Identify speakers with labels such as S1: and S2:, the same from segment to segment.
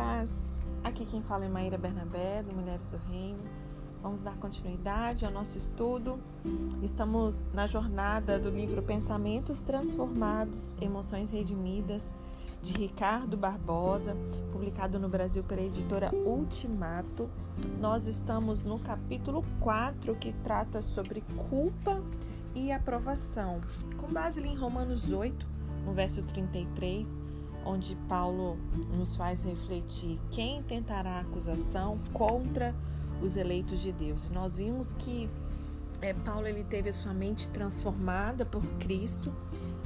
S1: paz. Aqui quem fala é Maíra Bernabé, do Mulheres do Reino. Vamos dar continuidade ao nosso estudo. Estamos na jornada do livro Pensamentos Transformados, Emoções Redimidas, de Ricardo Barbosa, publicado no Brasil pela editora Ultimato. Nós estamos no capítulo 4, que trata sobre culpa e aprovação, com base em Romanos 8, no verso 33 onde Paulo nos faz refletir quem tentará acusação contra os eleitos de Deus. Nós vimos que é, Paulo ele teve a sua mente transformada por Cristo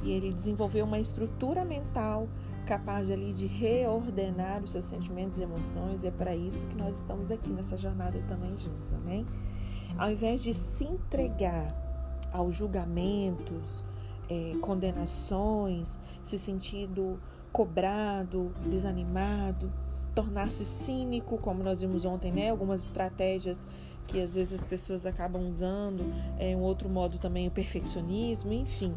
S1: e ele desenvolveu uma estrutura mental capaz ali de reordenar os seus sentimentos e emoções. E é para isso que nós estamos aqui nessa jornada também juntos, amém? Ao invés de se entregar aos julgamentos, é, condenações, se sentindo cobrado, desanimado, tornar-se cínico, como nós vimos ontem, né? Algumas estratégias que às vezes as pessoas acabam usando, é um outro modo também o perfeccionismo, enfim.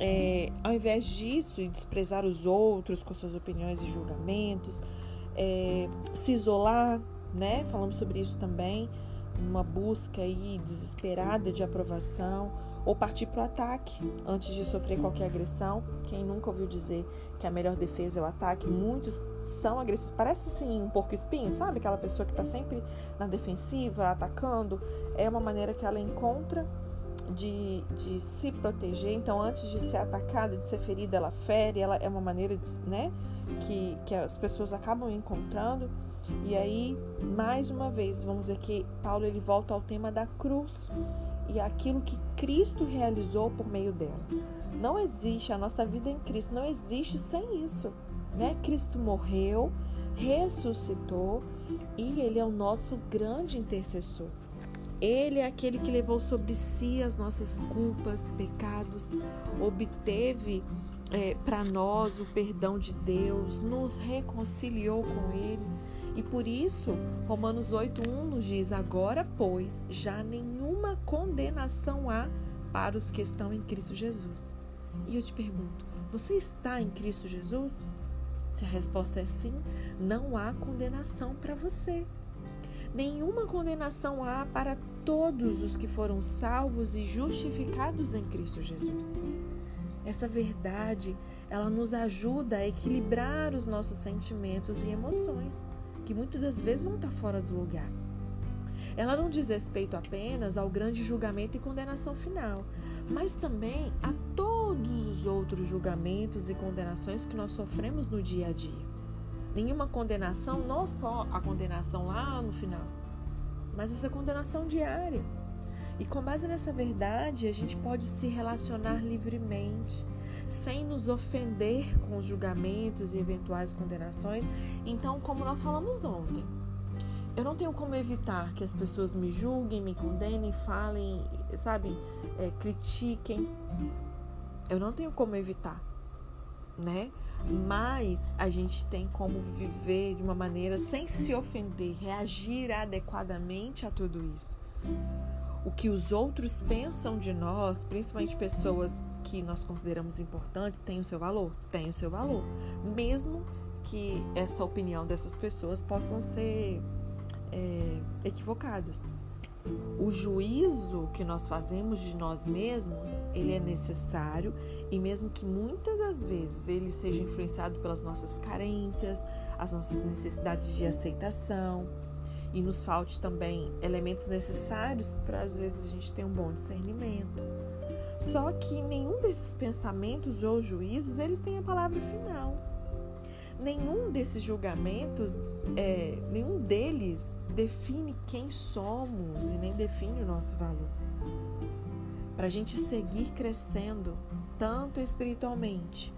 S1: É, ao invés disso e desprezar os outros com suas opiniões e julgamentos, é, se isolar, né? Falamos sobre isso também, uma busca aí desesperada de aprovação ou partir para o ataque antes de sofrer qualquer agressão. Quem nunca ouviu dizer que a melhor defesa é o ataque? Muitos são agressivos. Parece assim um porco espinho, sabe? Aquela pessoa que está sempre na defensiva, atacando. É uma maneira que ela encontra de, de se proteger. Então, antes de ser atacada, de ser ferida, ela fere. Ela é uma maneira de, né, que, que as pessoas acabam encontrando. E aí, mais uma vez, vamos ver que Paulo ele volta ao tema da cruz e aquilo que Cristo realizou por meio dela. Não existe a nossa vida em Cristo, não existe sem isso, né? Cristo morreu, ressuscitou e ele é o nosso grande intercessor. Ele é aquele que levou sobre si as nossas culpas, pecados, obteve é, para nós o perdão de Deus, nos reconciliou com Ele e por isso, Romanos 8:1 nos diz: "Agora, pois, já nenhuma condenação há para os que estão em Cristo Jesus". E eu te pergunto: você está em Cristo Jesus? Se a resposta é sim, não há condenação para você. Nenhuma condenação há para todos os que foram salvos e justificados em Cristo Jesus. Essa verdade, ela nos ajuda a equilibrar os nossos sentimentos e emoções que muitas das vezes vão estar fora do lugar. Ela não diz respeito apenas ao grande julgamento e condenação final, mas também a todos os outros julgamentos e condenações que nós sofremos no dia a dia. Nenhuma condenação, não só a condenação lá no final, mas essa condenação diária. E com base nessa verdade, a gente pode se relacionar livremente, sem nos ofender com os julgamentos e eventuais condenações. Então, como nós falamos ontem, eu não tenho como evitar que as pessoas me julguem, me condenem, falem, sabe, é, critiquem. Eu não tenho como evitar, né? Mas a gente tem como viver de uma maneira sem se ofender, reagir adequadamente a tudo isso o que os outros pensam de nós, principalmente pessoas que nós consideramos importantes, tem o seu valor? Tem o seu valor. Mesmo que essa opinião dessas pessoas possam ser é, equivocadas. O juízo que nós fazemos de nós mesmos, ele é necessário e mesmo que muitas das vezes ele seja influenciado pelas nossas carências, as nossas necessidades de aceitação, e nos falte também elementos necessários para às vezes a gente ter um bom discernimento. Só que nenhum desses pensamentos ou juízos eles têm a palavra final. Nenhum desses julgamentos, é, nenhum deles define quem somos e nem define o nosso valor. Para a gente seguir crescendo, tanto espiritualmente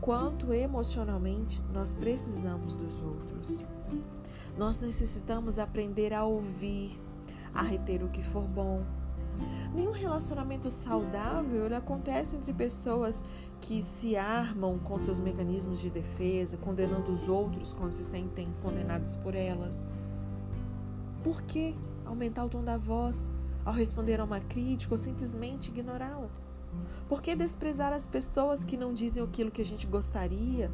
S1: quanto emocionalmente, nós precisamos dos outros. Nós necessitamos aprender a ouvir, a reter o que for bom. Nenhum relacionamento saudável ele acontece entre pessoas que se armam com seus mecanismos de defesa, condenando os outros quando se sentem condenados por elas. Por que aumentar o tom da voz ao responder a uma crítica ou simplesmente ignorá-la? Por que desprezar as pessoas que não dizem aquilo que a gente gostaria,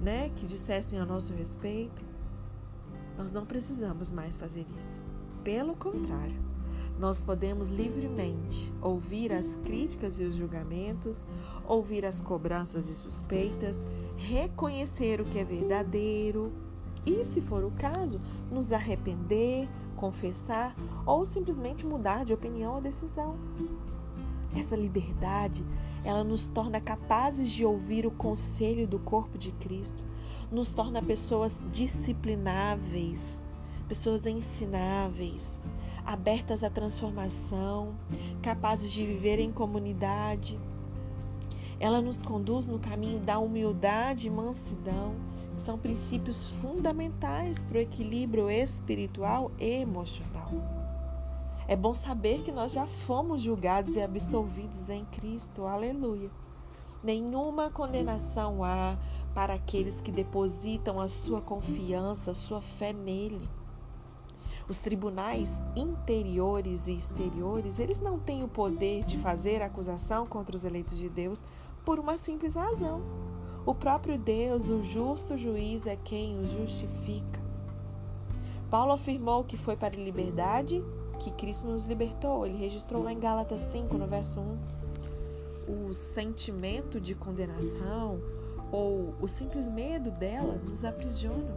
S1: né, que dissessem a nosso respeito? Nós não precisamos mais fazer isso. Pelo contrário, nós podemos livremente ouvir as críticas e os julgamentos, ouvir as cobranças e suspeitas, reconhecer o que é verdadeiro e, se for o caso, nos arrepender, confessar ou simplesmente mudar de opinião ou decisão. Essa liberdade, ela nos torna capazes de ouvir o conselho do corpo de Cristo, nos torna pessoas disciplináveis, pessoas ensináveis, abertas à transformação, capazes de viver em comunidade. Ela nos conduz no caminho da humildade e mansidão, são princípios fundamentais para o equilíbrio espiritual e emocional. É bom saber que nós já fomos julgados e absolvidos em Cristo. Aleluia. Nenhuma condenação há para aqueles que depositam a sua confiança, a sua fé nele. Os tribunais interiores e exteriores, eles não têm o poder de fazer acusação contra os eleitos de Deus por uma simples razão. O próprio Deus, o justo juiz, é quem os justifica. Paulo afirmou que foi para a liberdade que Cristo nos libertou. Ele registrou lá em Gálatas 5, no verso 1. O sentimento de condenação ou o simples medo dela nos aprisiona.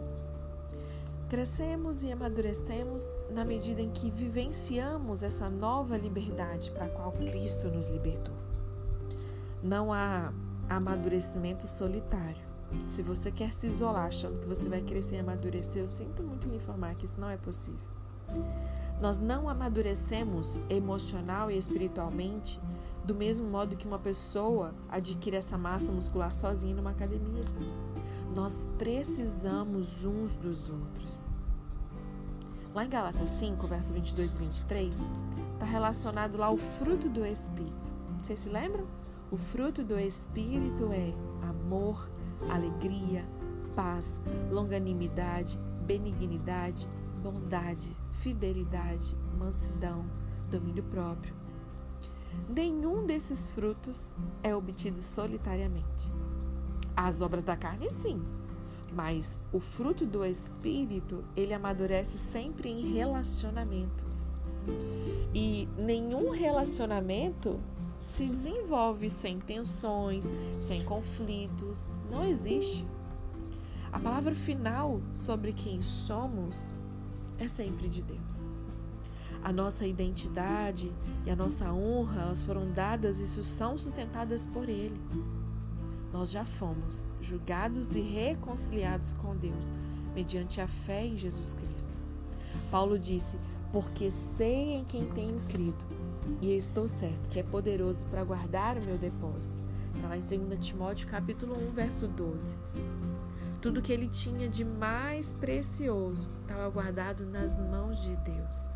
S1: Crescemos e amadurecemos na medida em que vivenciamos essa nova liberdade para a qual Cristo nos libertou. Não há amadurecimento solitário. Se você quer se isolar achando que você vai crescer e amadurecer, eu sinto muito lhe informar que isso não é possível. Nós não amadurecemos emocional e espiritualmente do mesmo modo que uma pessoa adquire essa massa muscular sozinha numa academia. Nós precisamos uns dos outros. Lá em Gálatas 5, verso 22 e 23, está relacionado lá o fruto do Espírito. Vocês se lembram? O fruto do Espírito é amor, alegria, paz, longanimidade, benignidade, bondade, fidelidade, mansidão, domínio próprio. Nenhum desses frutos é obtido solitariamente. As obras da carne, sim, mas o fruto do Espírito, ele amadurece sempre em relacionamentos. E nenhum relacionamento se desenvolve sem tensões, sem conflitos. Não existe. A palavra final sobre quem somos é sempre de Deus. A nossa identidade e a nossa honra, elas foram dadas e são sustentadas por Ele. Nós já fomos julgados e reconciliados com Deus mediante a fé em Jesus Cristo. Paulo disse: Porque sei em quem tenho crido e estou certo que é poderoso para guardar o meu depósito. Está lá em 2 Timóteo capítulo 1, verso 12. Tudo que ele tinha de mais precioso estava guardado nas mãos de Deus.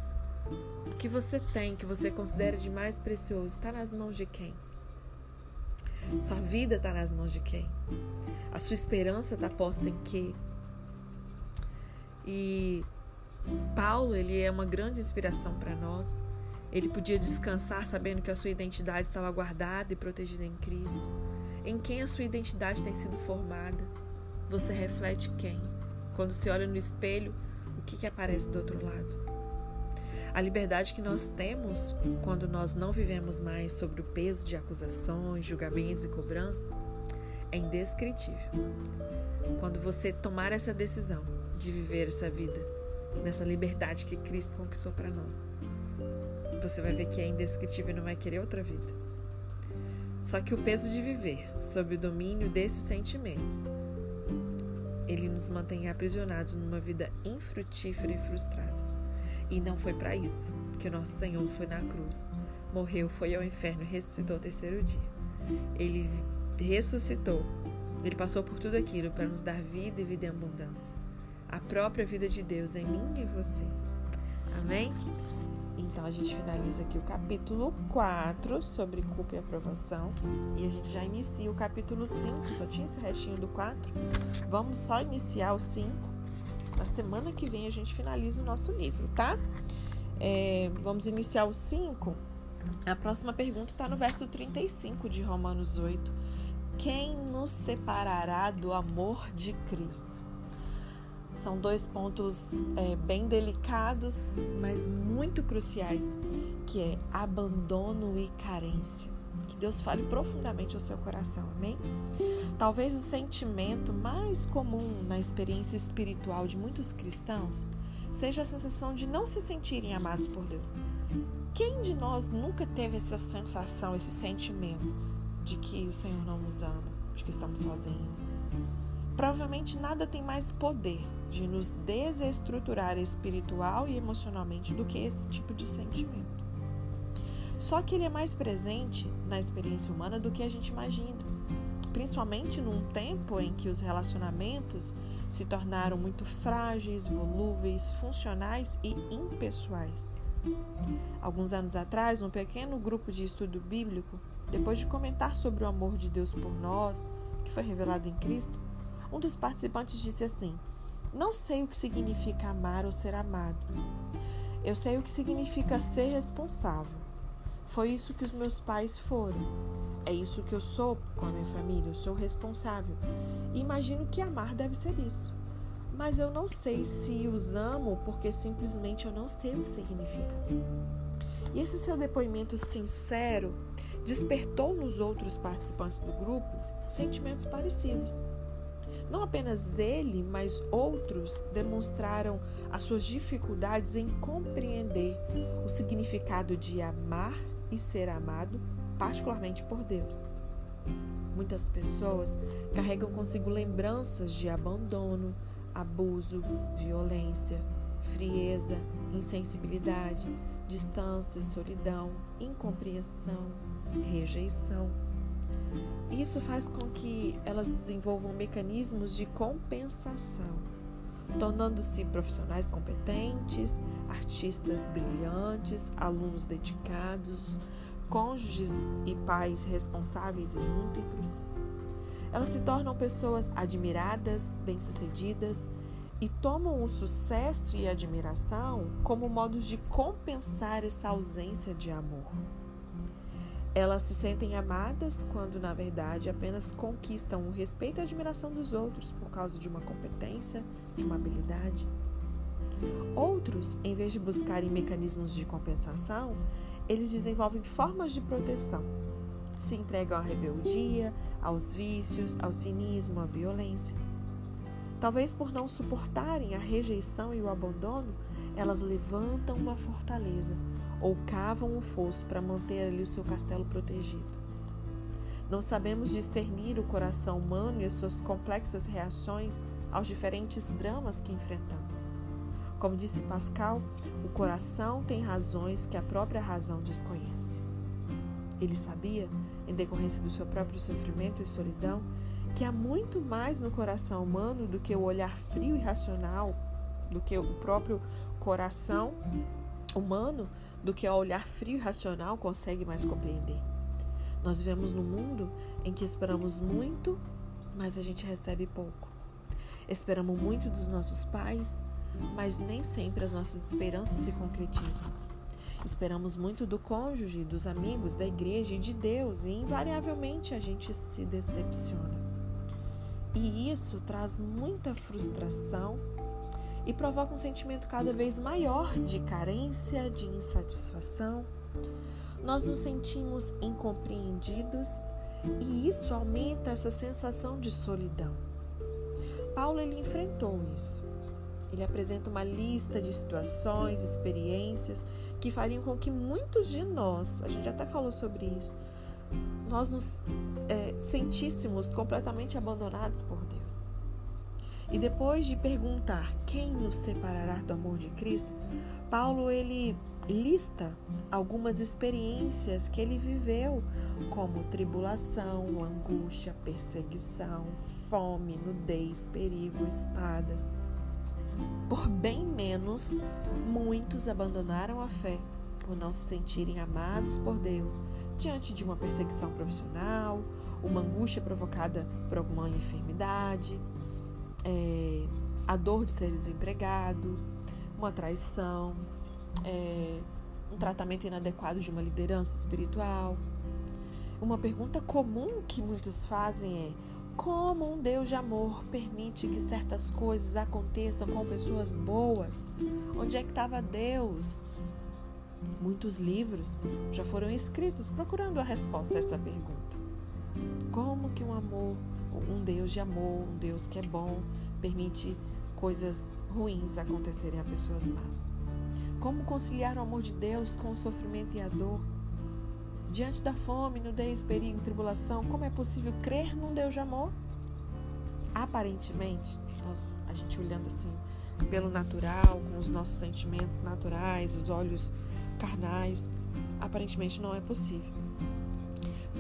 S1: O que você tem, que você considera de mais precioso, está nas mãos de quem? Sua vida está nas mãos de quem? A sua esperança está posta em quê? E Paulo, ele é uma grande inspiração para nós. Ele podia descansar sabendo que a sua identidade estava guardada e protegida em Cristo. Em quem a sua identidade tem sido formada? Você reflete quem? Quando se olha no espelho, o que, que aparece do outro lado? A liberdade que nós temos quando nós não vivemos mais sobre o peso de acusações, julgamentos e cobranças é indescritível. Quando você tomar essa decisão de viver essa vida, nessa liberdade que Cristo conquistou para nós, você vai ver que é indescritível e não vai querer outra vida. Só que o peso de viver sob o domínio desses sentimentos, ele nos mantém aprisionados numa vida infrutífera e frustrada. E não foi para isso que o nosso Senhor foi na cruz. Morreu, foi ao inferno e ressuscitou ao terceiro dia. Ele ressuscitou. Ele passou por tudo aquilo para nos dar vida e vida em abundância. A própria vida de Deus em mim e você. Amém? Então a gente finaliza aqui o capítulo 4 sobre culpa e aprovação. E a gente já inicia o capítulo 5. Só tinha esse restinho do 4. Vamos só iniciar o 5 na semana que vem a gente finaliza o nosso livro, tá? É, vamos iniciar o 5. A próxima pergunta está no verso 35 de Romanos 8. Quem nos separará do amor de Cristo? São dois pontos é, bem delicados, mas muito cruciais, que é abandono e carência. Que Deus fale profundamente ao seu coração, amém? Talvez o sentimento mais comum na experiência espiritual de muitos cristãos seja a sensação de não se sentirem amados por Deus. Quem de nós nunca teve essa sensação, esse sentimento de que o Senhor não nos ama, de que estamos sozinhos? Provavelmente nada tem mais poder de nos desestruturar espiritual e emocionalmente do que esse tipo de sentimento. Só que ele é mais presente na experiência humana do que a gente imagina, principalmente num tempo em que os relacionamentos se tornaram muito frágeis, volúveis, funcionais e impessoais. Alguns anos atrás, um pequeno grupo de estudo bíblico, depois de comentar sobre o amor de Deus por nós, que foi revelado em Cristo, um dos participantes disse assim: Não sei o que significa amar ou ser amado. Eu sei o que significa ser responsável. Foi isso que os meus pais foram. É isso que eu sou com a minha família. Eu sou responsável. E imagino que amar deve ser isso. Mas eu não sei se os amo porque simplesmente eu não sei o que significa. E esse seu depoimento sincero despertou nos outros participantes do grupo sentimentos parecidos. Não apenas ele, mas outros demonstraram as suas dificuldades em compreender o significado de amar e ser amado, particularmente por Deus. Muitas pessoas carregam consigo lembranças de abandono, abuso, violência, frieza, insensibilidade, distância, solidão, incompreensão, rejeição isso faz com que elas desenvolvam mecanismos de compensação, tornando-se profissionais competentes, artistas brilhantes, alunos dedicados, cônjuges e pais responsáveis e íntegros. Elas se tornam pessoas admiradas, bem-sucedidas e tomam o sucesso e a admiração como modos de compensar essa ausência de amor. Elas se sentem amadas quando, na verdade, apenas conquistam o respeito e a admiração dos outros por causa de uma competência, de uma habilidade. Outros, em vez de buscarem mecanismos de compensação, eles desenvolvem formas de proteção. Se entregam à rebeldia, aos vícios, ao cinismo, à violência. Talvez por não suportarem a rejeição e o abandono, elas levantam uma fortaleza ou cavam um fosso para manter ali o seu castelo protegido. Não sabemos discernir o coração humano e as suas complexas reações aos diferentes dramas que enfrentamos. Como disse Pascal, o coração tem razões que a própria razão desconhece. Ele sabia, em decorrência do seu próprio sofrimento e solidão, que há muito mais no coração humano do que o olhar frio e racional, do que o próprio coração humano do que ao olhar frio e racional consegue mais compreender. Nós vivemos num mundo em que esperamos muito, mas a gente recebe pouco. Esperamos muito dos nossos pais, mas nem sempre as nossas esperanças se concretizam. Esperamos muito do cônjuge, dos amigos, da igreja e de Deus, e invariavelmente a gente se decepciona. E isso traz muita frustração e provoca um sentimento cada vez maior de carência, de insatisfação. Nós nos sentimos incompreendidos e isso aumenta essa sensação de solidão. Paulo ele enfrentou isso. Ele apresenta uma lista de situações, experiências que fariam com que muitos de nós, a gente até falou sobre isso, nós nos é, sentíssemos completamente abandonados por Deus. E depois de perguntar quem nos separará do amor de Cristo, Paulo ele lista algumas experiências que ele viveu, como tribulação, angústia, perseguição, fome, nudez, perigo, espada. Por bem menos, muitos abandonaram a fé por não se sentirem amados por Deus diante de uma perseguição profissional, uma angústia provocada por alguma enfermidade, é, a dor de ser desempregado, uma traição, é, um tratamento inadequado de uma liderança espiritual. Uma pergunta comum que muitos fazem é: Como um Deus de amor permite que certas coisas aconteçam com pessoas boas? Onde é que estava Deus? Muitos livros já foram escritos procurando a resposta a essa pergunta. Como que um amor, um Deus de amor, um Deus que é bom, permite coisas ruins acontecerem a pessoas más? Como conciliar o amor de Deus com o sofrimento e a dor? Diante da fome, nudez, perigo, tribulação, como é possível crer num Deus de amor? Aparentemente, nós, a gente olhando assim pelo natural, com os nossos sentimentos naturais, os olhos carnais, aparentemente não é possível.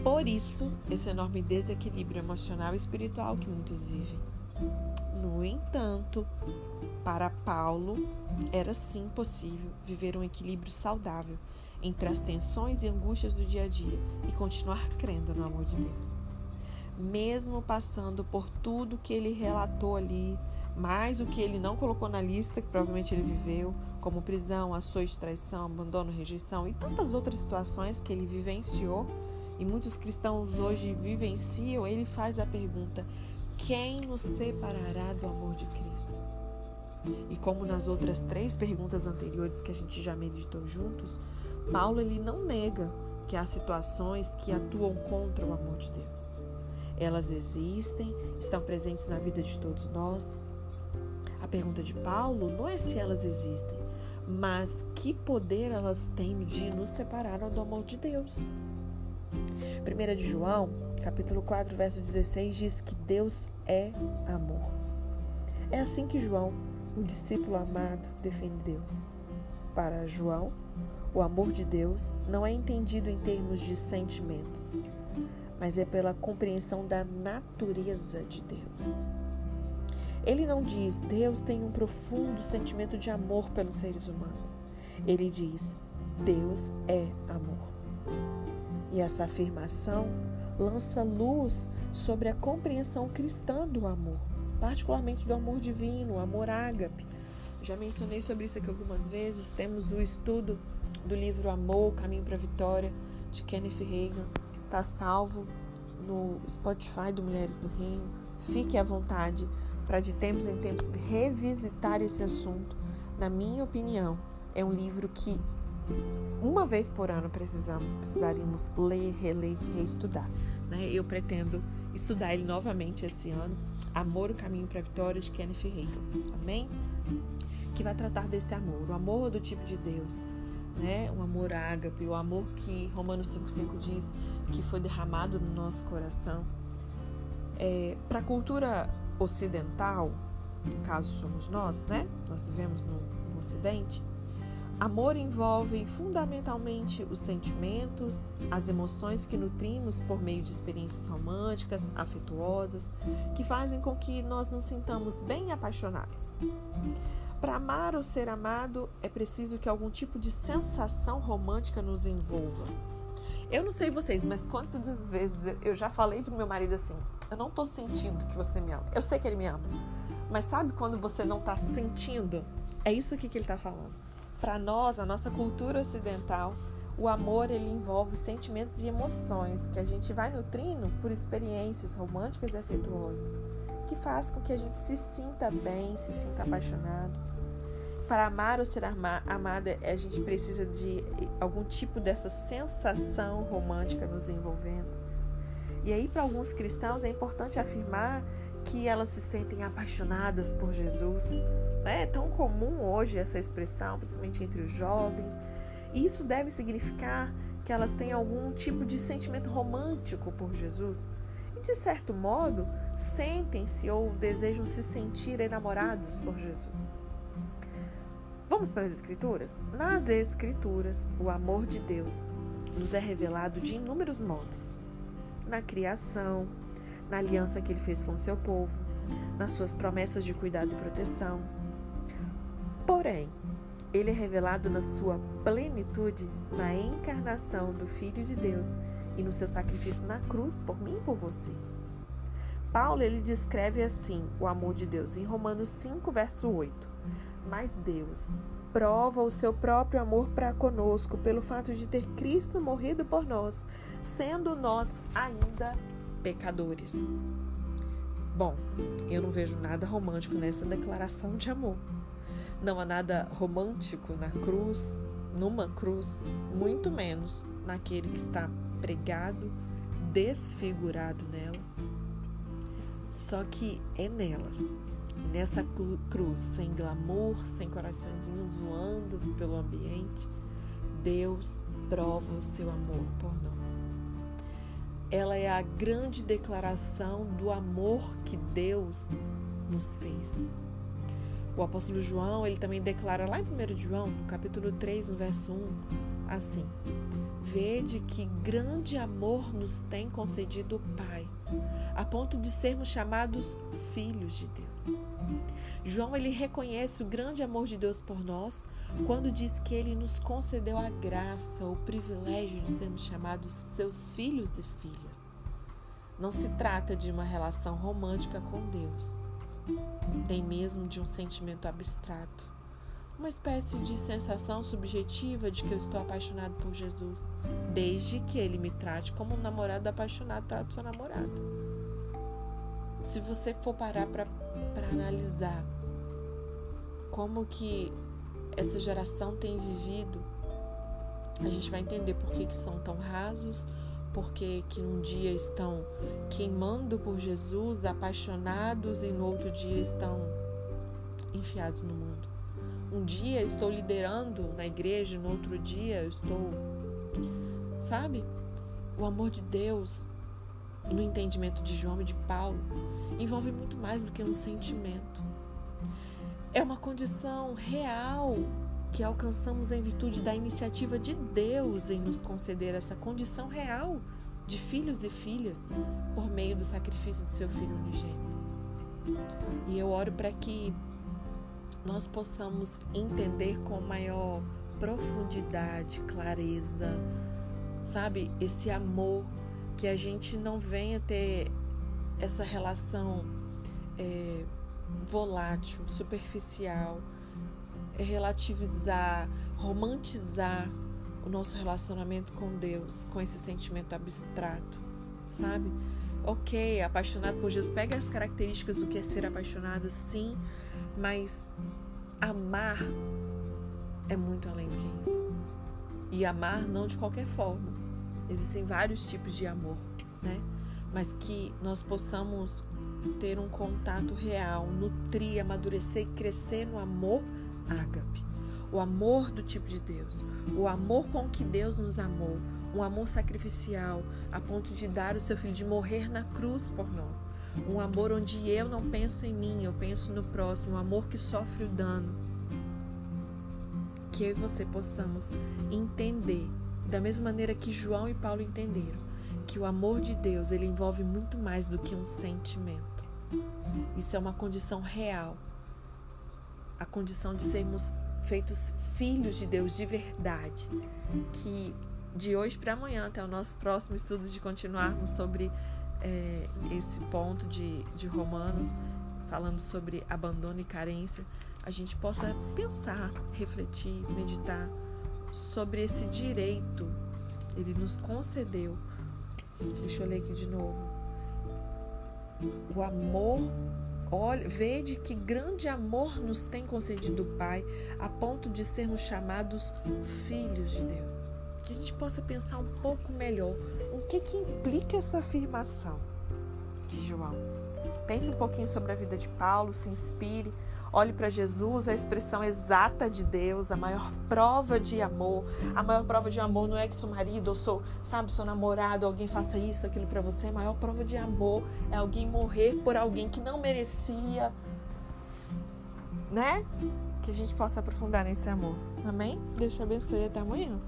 S1: Por isso, esse enorme desequilíbrio emocional e espiritual que muitos vivem. No entanto, para Paulo, era sim possível viver um equilíbrio saudável entre as tensões e angústias do dia a dia e continuar crendo no amor de Deus. Mesmo passando por tudo que ele relatou ali, mais o que ele não colocou na lista, que provavelmente ele viveu, como prisão, açoite, traição, abandono, rejeição e tantas outras situações que ele vivenciou, e muitos cristãos hoje vivenciam, ele faz a pergunta: quem nos separará do amor de Cristo? E como nas outras três perguntas anteriores que a gente já meditou juntos, Paulo ele não nega que há situações que atuam contra o amor de Deus. Elas existem, estão presentes na vida de todos nós. A pergunta de Paulo não é se elas existem, mas que poder elas têm de nos separar do amor de Deus. 1 de João, capítulo 4, verso 16 diz que Deus é amor. É assim que João, o discípulo amado, define Deus. Para João, o amor de Deus não é entendido em termos de sentimentos, mas é pela compreensão da natureza de Deus. Ele não diz Deus tem um profundo sentimento de amor pelos seres humanos. Ele diz Deus é amor. E essa afirmação lança luz sobre a compreensão cristã do amor, particularmente do amor divino, o amor ágape. Já mencionei sobre isso aqui algumas vezes. Temos o estudo do livro Amor, Caminho para a Vitória, de Kenneth Reagan. Está salvo no Spotify do Mulheres do Reino. Fique à vontade para de tempos em tempos revisitar esse assunto. Na minha opinião, é um livro que uma vez por ano precisamos, precisaríamos ler, reler, reestudar. Né? Eu pretendo estudar ele novamente esse ano. Amor, o Caminho para a Vitória, de Kenneth Reagan. Amém? Que vai tratar desse amor, o amor do tipo de Deus, né? Amor ágape, o amor que Romanos 5,5 diz que foi derramado no nosso coração. É, Para a cultura ocidental, no caso somos nós, né? Nós vivemos no, no Ocidente. Amor envolve fundamentalmente os sentimentos, as emoções que nutrimos por meio de experiências românticas, afetuosas, que fazem com que nós nos sintamos bem apaixonados. Para amar ou ser amado, é preciso que algum tipo de sensação romântica nos envolva. Eu não sei vocês, mas quantas vezes eu já falei pro meu marido assim: eu não tô sentindo que você me ama. Eu sei que ele me ama, mas sabe quando você não tá sentindo? É isso aqui que ele tá falando. Para nós, a nossa cultura ocidental, o amor ele envolve sentimentos e emoções que a gente vai nutrindo por experiências românticas e afetuosas que faz com que a gente se sinta bem, se sinta apaixonado. Para amar ou ser amada, a gente precisa de algum tipo dessa sensação romântica nos envolvendo. E aí, para alguns cristãos, é importante afirmar que elas se sentem apaixonadas por Jesus. Né? É tão comum hoje essa expressão, principalmente entre os jovens. E isso deve significar que elas têm algum tipo de sentimento romântico por Jesus de certo modo, sentem-se ou desejam se sentir enamorados por Jesus. Vamos para as Escrituras? Nas Escrituras, o amor de Deus nos é revelado de inúmeros modos: na criação, na aliança que ele fez com o seu povo, nas suas promessas de cuidado e proteção. Porém, ele é revelado na sua plenitude na encarnação do Filho de Deus e no seu sacrifício na cruz por mim e por você. Paulo ele descreve assim o amor de Deus em Romanos 5, verso 8. Mas Deus prova o seu próprio amor para conosco pelo fato de ter Cristo morrido por nós, sendo nós ainda pecadores. Bom, eu não vejo nada romântico nessa declaração de amor. Não há nada romântico na cruz, numa cruz, muito menos naquele que está pregado, desfigurado nela. Só que é nela, nessa cruz, sem glamour, sem coraçõezinhos voando pelo ambiente, Deus prova o seu amor por nós. Ela é a grande declaração do amor que Deus nos fez. O apóstolo João, ele também declara lá em 1 João, no capítulo 3, no verso 1, assim: Vede que grande amor nos tem concedido o Pai, a ponto de sermos chamados filhos de Deus. João ele reconhece o grande amor de Deus por nós quando diz que ele nos concedeu a graça, o privilégio de sermos chamados seus filhos e filhas. Não se trata de uma relação romântica com Deus, nem mesmo de um sentimento abstrato, uma espécie de sensação subjetiva de que eu estou apaixonado por Jesus, desde que ele me trate como um namorado apaixonado trata sua namorada. Se você for parar para analisar como que essa geração tem vivido, a gente vai entender por que, que são tão rasos, porque que um dia estão queimando por Jesus, apaixonados, e no outro dia estão enfiados no mundo. Um dia estou liderando na igreja, no outro dia eu estou. Sabe? O amor de Deus, no entendimento de João e de Paulo, envolve muito mais do que um sentimento. É uma condição real que alcançamos em virtude da iniciativa de Deus em nos conceder essa condição real de filhos e filhas por meio do sacrifício do seu filho unigênito. E eu oro para que nós possamos entender com maior profundidade, clareza, sabe, esse amor, que a gente não venha ter essa relação é, volátil, superficial é relativizar, romantizar o nosso relacionamento com Deus, com esse sentimento abstrato, sabe? Ok, apaixonado por Jesus, pega as características do que é ser apaixonado, sim, mas amar é muito além do que isso. E amar não de qualquer forma. Existem vários tipos de amor, né? Mas que nós possamos ter um contato real, nutrir, amadurecer e crescer no amor ágape. O amor do tipo de Deus, o amor com que Deus nos amou, um amor sacrificial a ponto de dar o seu filho, de morrer na cruz por nós. Um amor onde eu não penso em mim, eu penso no próximo, um amor que sofre o dano. Que eu e você possamos entender, da mesma maneira que João e Paulo entenderam, que o amor de Deus ele envolve muito mais do que um sentimento. Isso é uma condição real a condição de sermos feitos filhos de Deus de verdade. Que de hoje para amanhã, até o nosso próximo estudo, de continuarmos sobre é, esse ponto de, de Romanos, falando sobre abandono e carência, a gente possa pensar, refletir, meditar sobre esse direito. Ele nos concedeu. Deixa eu ler aqui de novo. O amor Olha, vede que grande amor nos tem concedido o Pai, a ponto de sermos chamados filhos de Deus. Que a gente possa pensar um pouco melhor o que, que implica essa afirmação de João. Pense um pouquinho sobre a vida de Paulo, se inspire Olhe para Jesus, a expressão exata de Deus, a maior prova de amor. A maior prova de amor não é que seu marido ou seu, sabe, seu namorado, alguém faça isso, aquilo para você. A maior prova de amor é alguém morrer por alguém que não merecia. Né? Que a gente possa aprofundar nesse amor. Amém? Deus te abençoe até amanhã.